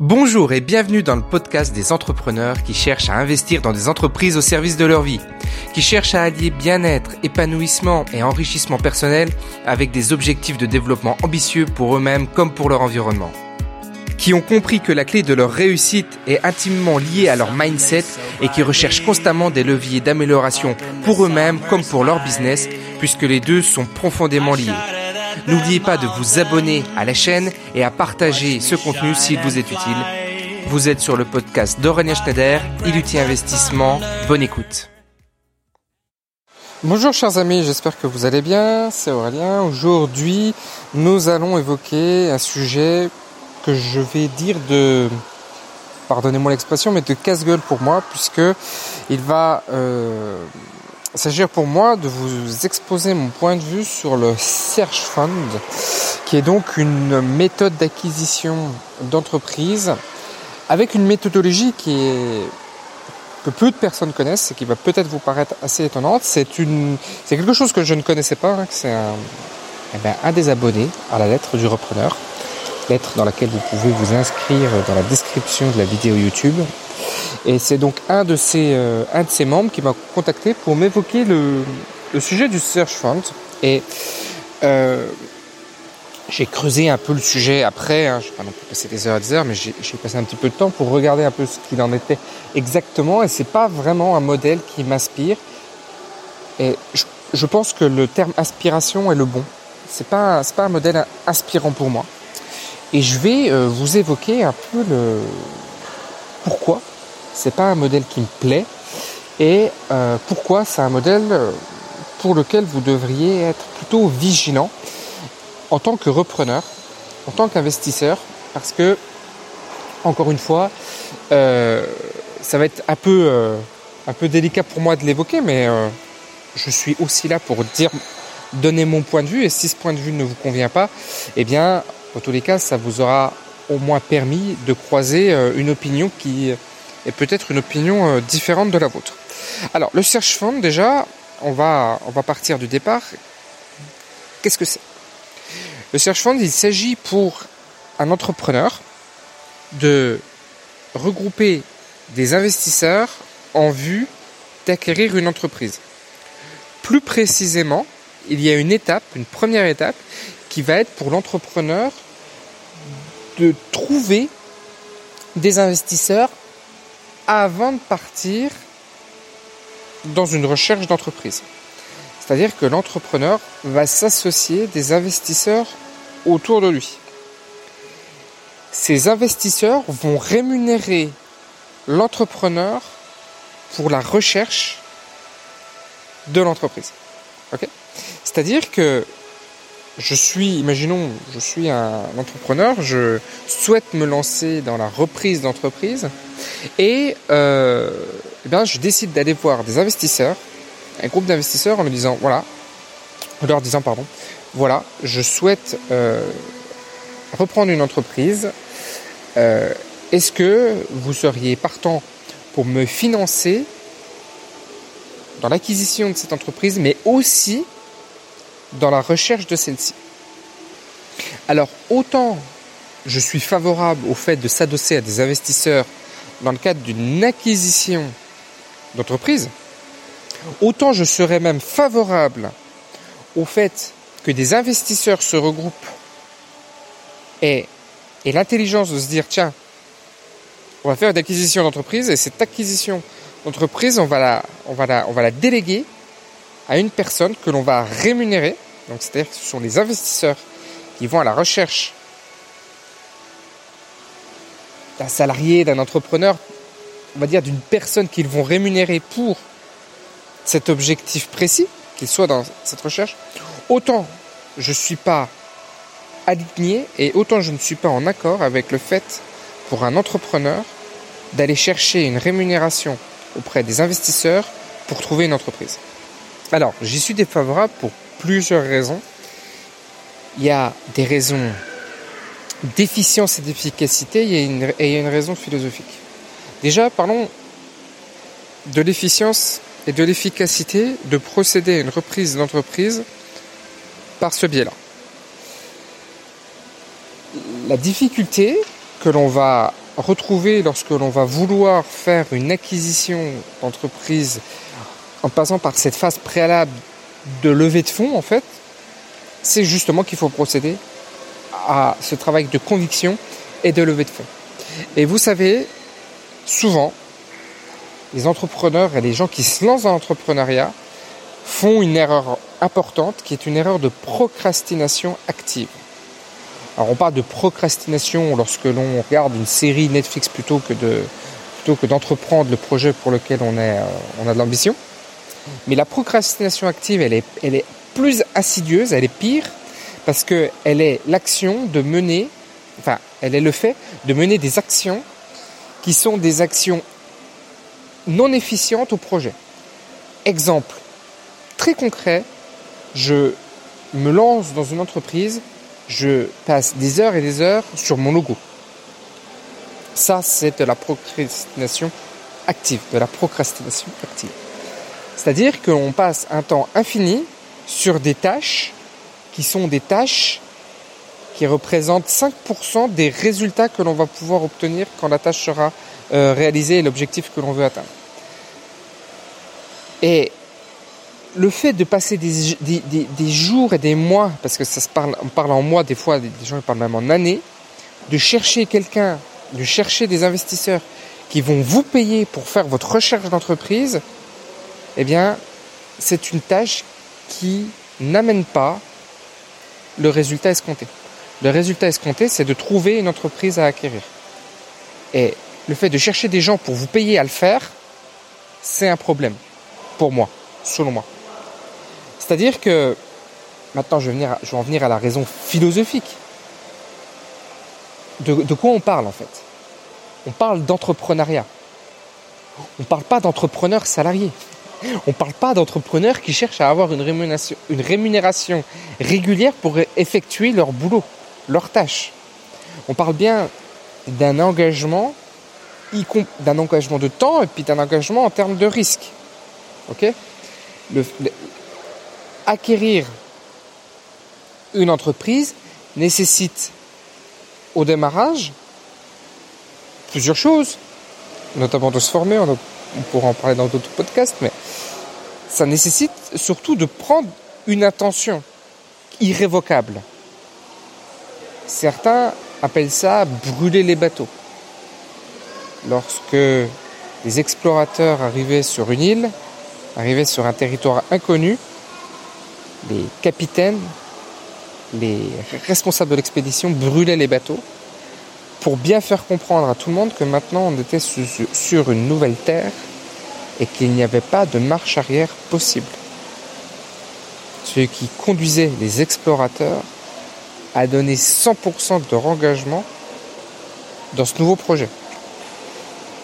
Bonjour et bienvenue dans le podcast des entrepreneurs qui cherchent à investir dans des entreprises au service de leur vie, qui cherchent à allier bien-être, épanouissement et enrichissement personnel avec des objectifs de développement ambitieux pour eux-mêmes comme pour leur environnement, qui ont compris que la clé de leur réussite est intimement liée à leur mindset et qui recherchent constamment des leviers d'amélioration pour eux-mêmes comme pour leur business puisque les deux sont profondément liés. N'oubliez pas de vous abonner à la chaîne et à partager ce contenu s'il vous est utile. Vous êtes sur le podcast d'Aurélien Schneider, Iluti Investissement. Bonne écoute. Bonjour chers amis, j'espère que vous allez bien. C'est Aurélien. Aujourd'hui, nous allons évoquer un sujet que je vais dire de, pardonnez-moi l'expression, mais de casse-gueule pour moi, puisque il va euh, s'agir pour moi de vous exposer mon point de vue sur le Search Fund, qui est donc une méthode d'acquisition d'entreprise avec une méthodologie qui est que peu de personnes connaissent et qui va peut-être vous paraître assez étonnante. C'est une, c'est quelque chose que je ne connaissais pas. Hein, c'est un, eh ben, un des abonnés à la lettre du repreneur, lettre dans laquelle vous pouvez vous inscrire dans la description de la vidéo YouTube. Et c'est donc un de ces, euh, un de ces membres qui m'a contacté pour m'évoquer le, le, sujet du Search Fund. Et euh, j'ai creusé un peu le sujet après, hein, je ne vais pas non plus passer des heures et des heures, mais j'ai passé un petit peu de temps pour regarder un peu ce qu'il en était exactement. Et c'est pas vraiment un modèle qui m'inspire. Et je, je, pense que le terme aspiration est le bon. C'est pas, c'est pas un modèle inspirant pour moi. Et je vais euh, vous évoquer un peu le c'est pas un modèle qui me plaît. Et euh, pourquoi c'est un modèle pour lequel vous devriez être plutôt vigilant en tant que repreneur, en tant qu'investisseur, parce que encore une fois, euh, ça va être un peu euh, un peu délicat pour moi de l'évoquer, mais euh, je suis aussi là pour dire donner mon point de vue. Et si ce point de vue ne vous convient pas, eh bien, en tous les cas, ça vous aura au moins permis de croiser euh, une opinion qui est peut-être une opinion euh, différente de la vôtre. Alors, le Search Fund, déjà, on va, on va partir du départ. Qu'est-ce que c'est? Le Search Fund, il s'agit pour un entrepreneur de regrouper des investisseurs en vue d'acquérir une entreprise. Plus précisément, il y a une étape, une première étape, qui va être pour l'entrepreneur de trouver des investisseurs avant de partir dans une recherche d'entreprise. C'est-à-dire que l'entrepreneur va s'associer des investisseurs autour de lui. Ces investisseurs vont rémunérer l'entrepreneur pour la recherche de l'entreprise. Okay C'est-à-dire que je suis, imaginons, je suis un entrepreneur, je souhaite me lancer dans la reprise d'entreprise et euh, eh bien, je décide d'aller voir des investisseurs, un groupe d'investisseurs en me disant, voilà, en leur disant, pardon, voilà, je souhaite euh, reprendre une entreprise. Euh, Est-ce que vous seriez partant pour me financer dans l'acquisition de cette entreprise, mais aussi dans la recherche de celle-ci. Alors, autant je suis favorable au fait de s'adosser à des investisseurs dans le cadre d'une acquisition d'entreprise, autant je serais même favorable au fait que des investisseurs se regroupent et, et l'intelligence de se dire, tiens, on va faire une acquisition d'entreprise et cette acquisition d'entreprise, on va la, déléguer à une personne que l'on va rémunérer. Donc, c'est-à-dire que ce sont les investisseurs qui vont à la recherche d'un salarié, d'un entrepreneur, on va dire d'une personne qu'ils vont rémunérer pour cet objectif précis, qu'il soit dans cette recherche. Autant je ne suis pas aligné et autant je ne suis pas en accord avec le fait pour un entrepreneur d'aller chercher une rémunération auprès des investisseurs pour trouver une entreprise. Alors, j'y suis défavorable pour plusieurs raisons. Il y a des raisons d'efficience et d'efficacité et il y a une raison philosophique. Déjà, parlons de l'efficience et de l'efficacité de procéder à une reprise d'entreprise par ce biais-là. La difficulté que l'on va retrouver lorsque l'on va vouloir faire une acquisition d'entreprise en passant par cette phase préalable de levée de fonds, en fait, c'est justement qu'il faut procéder à ce travail de conviction et de levée de fonds. Et vous savez, souvent, les entrepreneurs et les gens qui se lancent dans l'entrepreneuriat font une erreur importante qui est une erreur de procrastination active. Alors on parle de procrastination lorsque l'on regarde une série Netflix plutôt que d'entreprendre le projet pour lequel on euh, on a de l'ambition. Mais la procrastination active, elle est elle est plus insidieuse, elle est pire parce que elle est l'action de mener enfin, elle est le fait de mener des actions qui sont des actions non efficientes au projet. Exemple très concret, je me lance dans une entreprise je passe des heures et des heures sur mon logo. Ça, c'est de la procrastination active, de la procrastination active. C'est-à-dire qu'on passe un temps infini sur des tâches qui sont des tâches qui représentent 5% des résultats que l'on va pouvoir obtenir quand la tâche sera euh, réalisée et l'objectif que l'on veut atteindre. Et le fait de passer des, jours et des mois, parce que ça se parle, on parle en mois, des fois, des gens parlent même en années, de chercher quelqu'un, de chercher des investisseurs qui vont vous payer pour faire votre recherche d'entreprise, eh bien, c'est une tâche qui n'amène pas le résultat escompté. Le résultat escompté, c'est de trouver une entreprise à acquérir. Et le fait de chercher des gens pour vous payer à le faire, c'est un problème, pour moi, selon moi. C'est-à-dire que, maintenant je vais, en venir à la raison philosophique. De, quoi on parle en fait? On parle d'entrepreneuriat. On ne parle pas d'entrepreneurs salariés. On ne parle pas d'entrepreneurs qui cherchent à avoir une rémunération, régulière pour effectuer leur boulot, leurs tâches. On parle bien d'un engagement, d'un engagement de temps et puis d'un engagement en termes de risque. Acquérir une entreprise nécessite au démarrage plusieurs choses, notamment de se former, on, pourra en parler dans d'autres podcasts, mais ça nécessite surtout de prendre une attention irrévocable. Certains appellent ça brûler les bateaux. Lorsque les explorateurs arrivaient sur une île, arrivaient sur un territoire inconnu, les capitaines, les responsables de l'expédition brûlaient les bateaux pour bien faire comprendre à tout le monde que maintenant on était sur une nouvelle terre et qu'il n'y avait pas de marche arrière possible. Ce qui conduisait les explorateurs à donner 100% de leur engagement dans ce nouveau projet.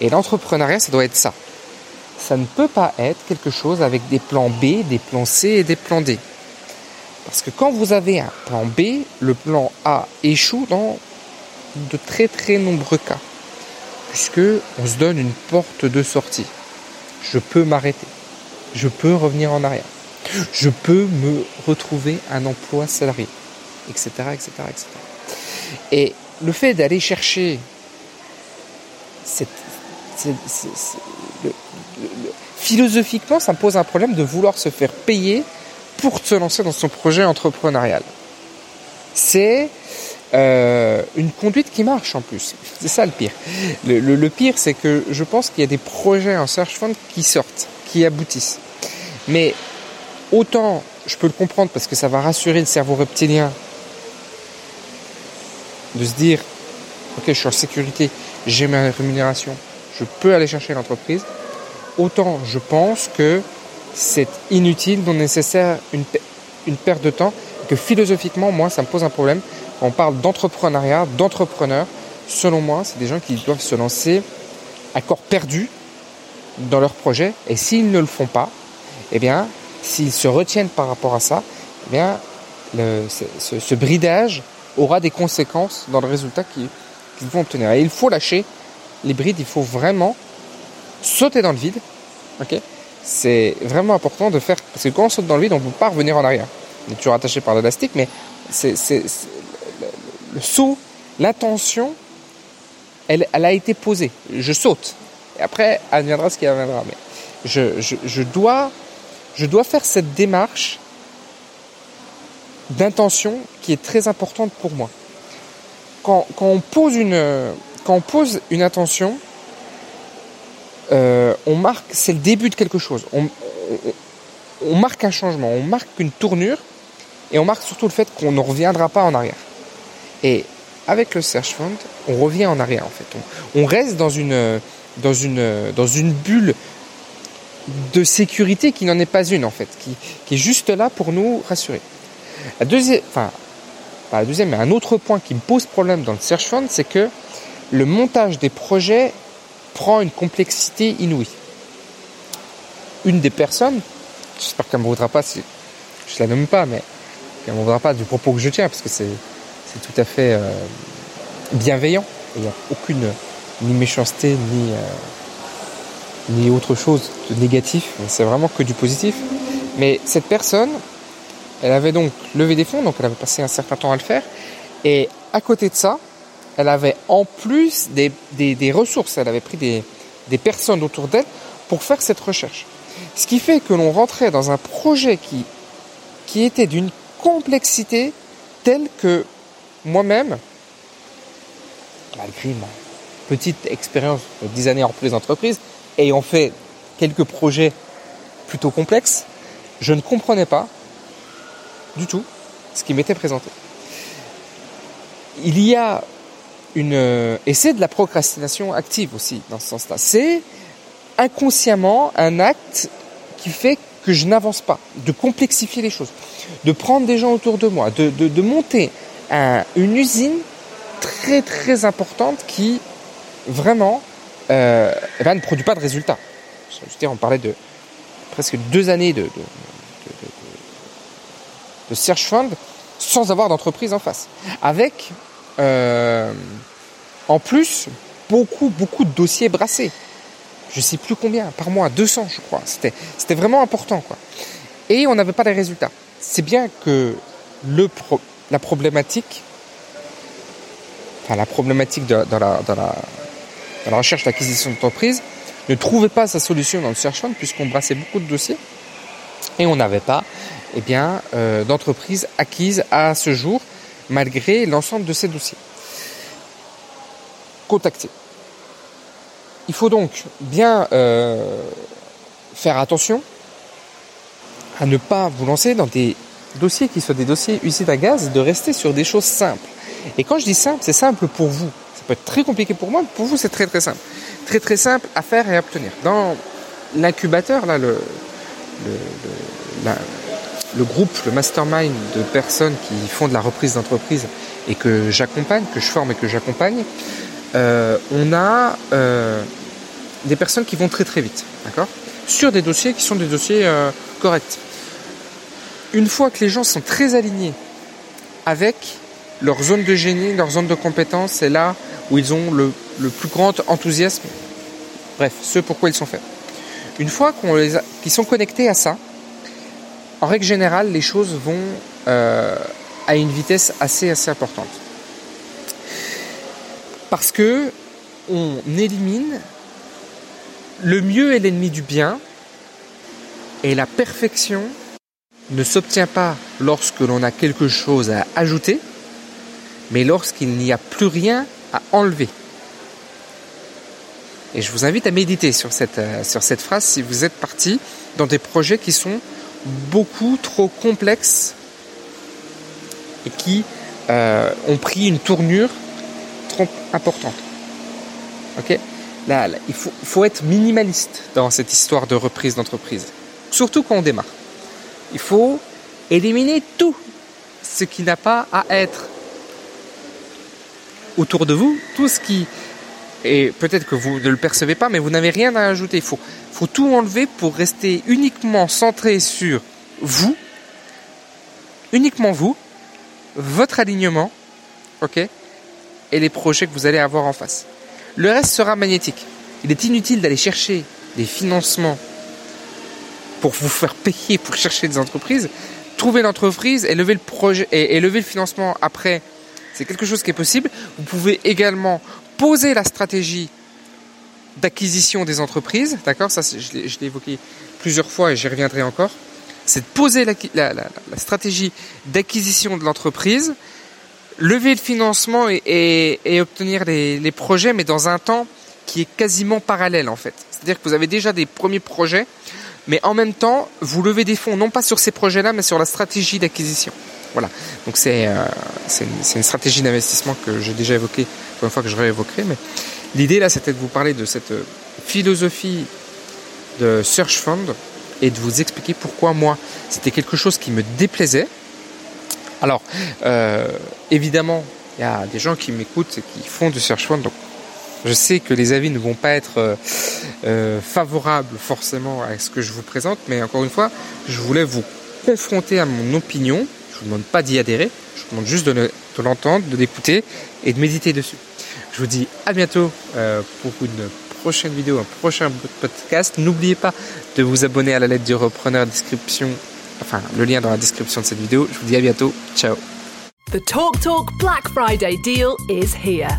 Et l'entrepreneuriat, ça doit être ça. Ça ne peut pas être quelque chose avec des plans B, des plans C et des plans D. Parce que quand vous avez un plan B, le plan A échoue dans de très très nombreux cas. Puisque on se donne une porte de sortie. Je peux m'arrêter. Je peux revenir en arrière. Je peux me retrouver un emploi salarié. Etc. etc., etc. Et le fait d'aller chercher philosophiquement, ça me pose un problème de vouloir se faire payer pour se lancer dans son projet entrepreneurial. C'est euh, une conduite qui marche en plus. C'est ça le pire. Le, pire, c'est que je pense qu'il y a des projets en search fund qui sortent, qui aboutissent. Mais autant je peux le comprendre parce que ça va rassurer le cerveau reptilien de se dire ok je suis en sécurité, j'ai ma rémunération, je peux aller chercher l'entreprise. Autant je pense que c'est inutile, non nécessaire, une, une perte de temps, que philosophiquement, moi, ça me pose un problème, on parle d'entrepreneuriat, d'entrepreneurs, selon moi, c'est des gens qui doivent se lancer à corps perdu dans leur projet. Et s'ils ne le font pas, eh bien, s'ils se retiennent par rapport à ça, eh bien, ce, bridage aura des conséquences dans le résultat qu'ils vont obtenir. Et il faut lâcher les brides, il faut vraiment sauter dans le vide. c'est vraiment important de faire. Parce que quand on saute dans le vide, on ne peut pas revenir en arrière. On est toujours attaché par l'élastique, mais c'est, le saut, l'intention, elle, elle a été posée. Je saute. Et après, adviendra ce qui adviendra. Mais je, je, je, dois, je dois faire cette démarche d'intention qui est très importante pour moi. Quand, quand, on pose une, quand on pose une intention, euh, on marque, c'est le début de quelque chose. On, on, marque un changement, on marque une tournure et on marque surtout le fait qu'on ne reviendra pas en arrière. Et avec le Search Fund, on revient en arrière en fait. On, reste dans une, dans, une, dans une bulle de sécurité qui n'en est pas une en fait, qui, qui, est juste là pour nous rassurer. La deuxième, enfin, pas la deuxième, mais un autre point qui me pose problème dans le Search Fund, c'est que le montage des projets prend une complexité inouïe. Une des personnes, j'espère qu'elle ne me voudra pas si je la nomme pas, mais qu'elle ne me voudra pas du propos que je tiens, parce que c'est tout à fait euh, bienveillant. Il n'y a aucune ni méchanceté, ni, euh, ni autre chose de négatif. C'est vraiment que du positif. Mais cette personne, elle avait donc levé des fonds, donc elle avait passé un certain temps à le faire. Et à côté de ça, elle avait en plus des, ressources, elle avait pris des, personnes autour d'elle pour faire cette recherche. Ce qui fait que l'on rentrait dans un projet qui était d'une complexité telle que moi-même, malgré ma petite expérience de 10 années en reprise d'entreprise, ayant fait quelques projets plutôt complexes, je ne comprenais pas du tout ce qui m'était présenté. Il y a une euh, et c'est de la procrastination active aussi dans ce sens-là. C'est inconsciemment un acte qui fait que je n'avance pas, de complexifier les choses, de prendre des gens autour de moi, de, monter un, une usine très très importante qui vraiment euh, ne produit pas de résultats. On parlait de presque deux années de, de, de, de search fund sans avoir d'entreprise en face, avec euh, en plus, beaucoup, beaucoup de dossiers brassés. Je sais plus combien, par mois, 200 je crois. C'était, c'était vraiment important. Quoi. Et on n'avait pas les résultats. C'est bien que le la problématique, enfin la problématique de, dans, la, recherche d'acquisition d'entreprise ne trouvait pas sa solution dans le search fund puisqu'on brassait beaucoup de dossiers et on n'avait pas eh bien, euh, d'entreprise acquise à ce jour malgré l'ensemble de ces dossiers. Contacter. Il faut donc bien euh, faire attention à ne pas vous lancer dans des dossiers qui soient des dossiers usines à gaz, de rester sur des choses simples. Et quand je dis simple, c'est simple pour vous. Ça peut être très compliqué pour moi, mais pour vous, c'est très très simple. Très très simple à faire et à obtenir. Dans l'incubateur, là, le, le, groupe, le mastermind de personnes qui font de la reprise d'entreprise et que j'accompagne, que je forme et que j'accompagne, euh, on a euh, des personnes qui vont très très vite, d'accord? Sur des dossiers qui sont des dossiers euh, corrects. Une fois que les gens sont très alignés avec leur zone de génie, leur zone de compétence, c'est là où ils ont le, plus grand enthousiasme. Bref, ce pourquoi ils sont faits. Une fois qu'ils sont connectés à ça, en règle générale, les choses vont euh, à une vitesse assez assez importante. Parce que on élimine le mieux est l'ennemi du bien et la perfection ne s'obtient pas lorsque l'on a quelque chose à ajouter, mais lorsqu'il n'y a plus rien à enlever. Et je vous invite à méditer sur cette, euh, phrase si vous êtes parti dans des projets qui sont beaucoup trop complexes et qui euh, ont pris une tournure trop importante. Là, il faut, être minimaliste dans cette histoire de reprise d'entreprise, surtout quand on démarre. Il faut éliminer tout ce qui n'a pas à être autour de vous, tout ce qui et peut-être que vous ne le percevez pas, mais vous n'avez rien à ajouter. Il faut, tout enlever pour rester uniquement centré sur vous, uniquement vous, votre alignement, ok, et les projets que vous allez avoir en face. Le reste sera magnétique. Il est inutile d'aller chercher des financements pour vous faire payer pour chercher des entreprises. Trouver l'entreprise et lever le projet et, le financement après, c'est quelque chose qui est possible. Vous pouvez également poser la stratégie d'acquisition des entreprises, d'accord? Ça, je l'ai évoqué plusieurs fois et j'y reviendrai encore. C'est de poser la, stratégie d'acquisition de l'entreprise, lever le financement et, obtenir les, projets, mais dans un temps qui est quasiment parallèle en fait. C'est-à-dire que vous avez déjà des premiers projets, mais en même temps, vous levez des fonds non pas sur ces projets-là, mais sur la stratégie d'acquisition. Voilà. Donc c'est euh, une, stratégie d'investissement que j'ai déjà évoquée pour une fois que je réévoquerai. Mais l'idée là, c'était de vous parler de cette euh, philosophie de Search Fund et de vous expliquer pourquoi moi, c'était quelque chose qui me déplaisait. Alors, euh, évidemment, il y a des gens qui m'écoutent et qui font du Search Fund, donc je sais que les avis ne vont pas être favorables forcément à ce que je vous présente, mais encore une fois, je voulais vous confronter à mon opinion vous demande pas d'y adhérer, je vous demande juste de l'entendre, de l'écouter et de méditer dessus. Je vous dis à bientôt euh, pour une prochaine vidéo, un prochain podcast. N'oubliez pas de vous abonner à la lettre du repreneur description, enfin le lien dans la description de cette vidéo. Je vous dis à bientôt. Ciao. The Talk Talk Black Friday deal is here.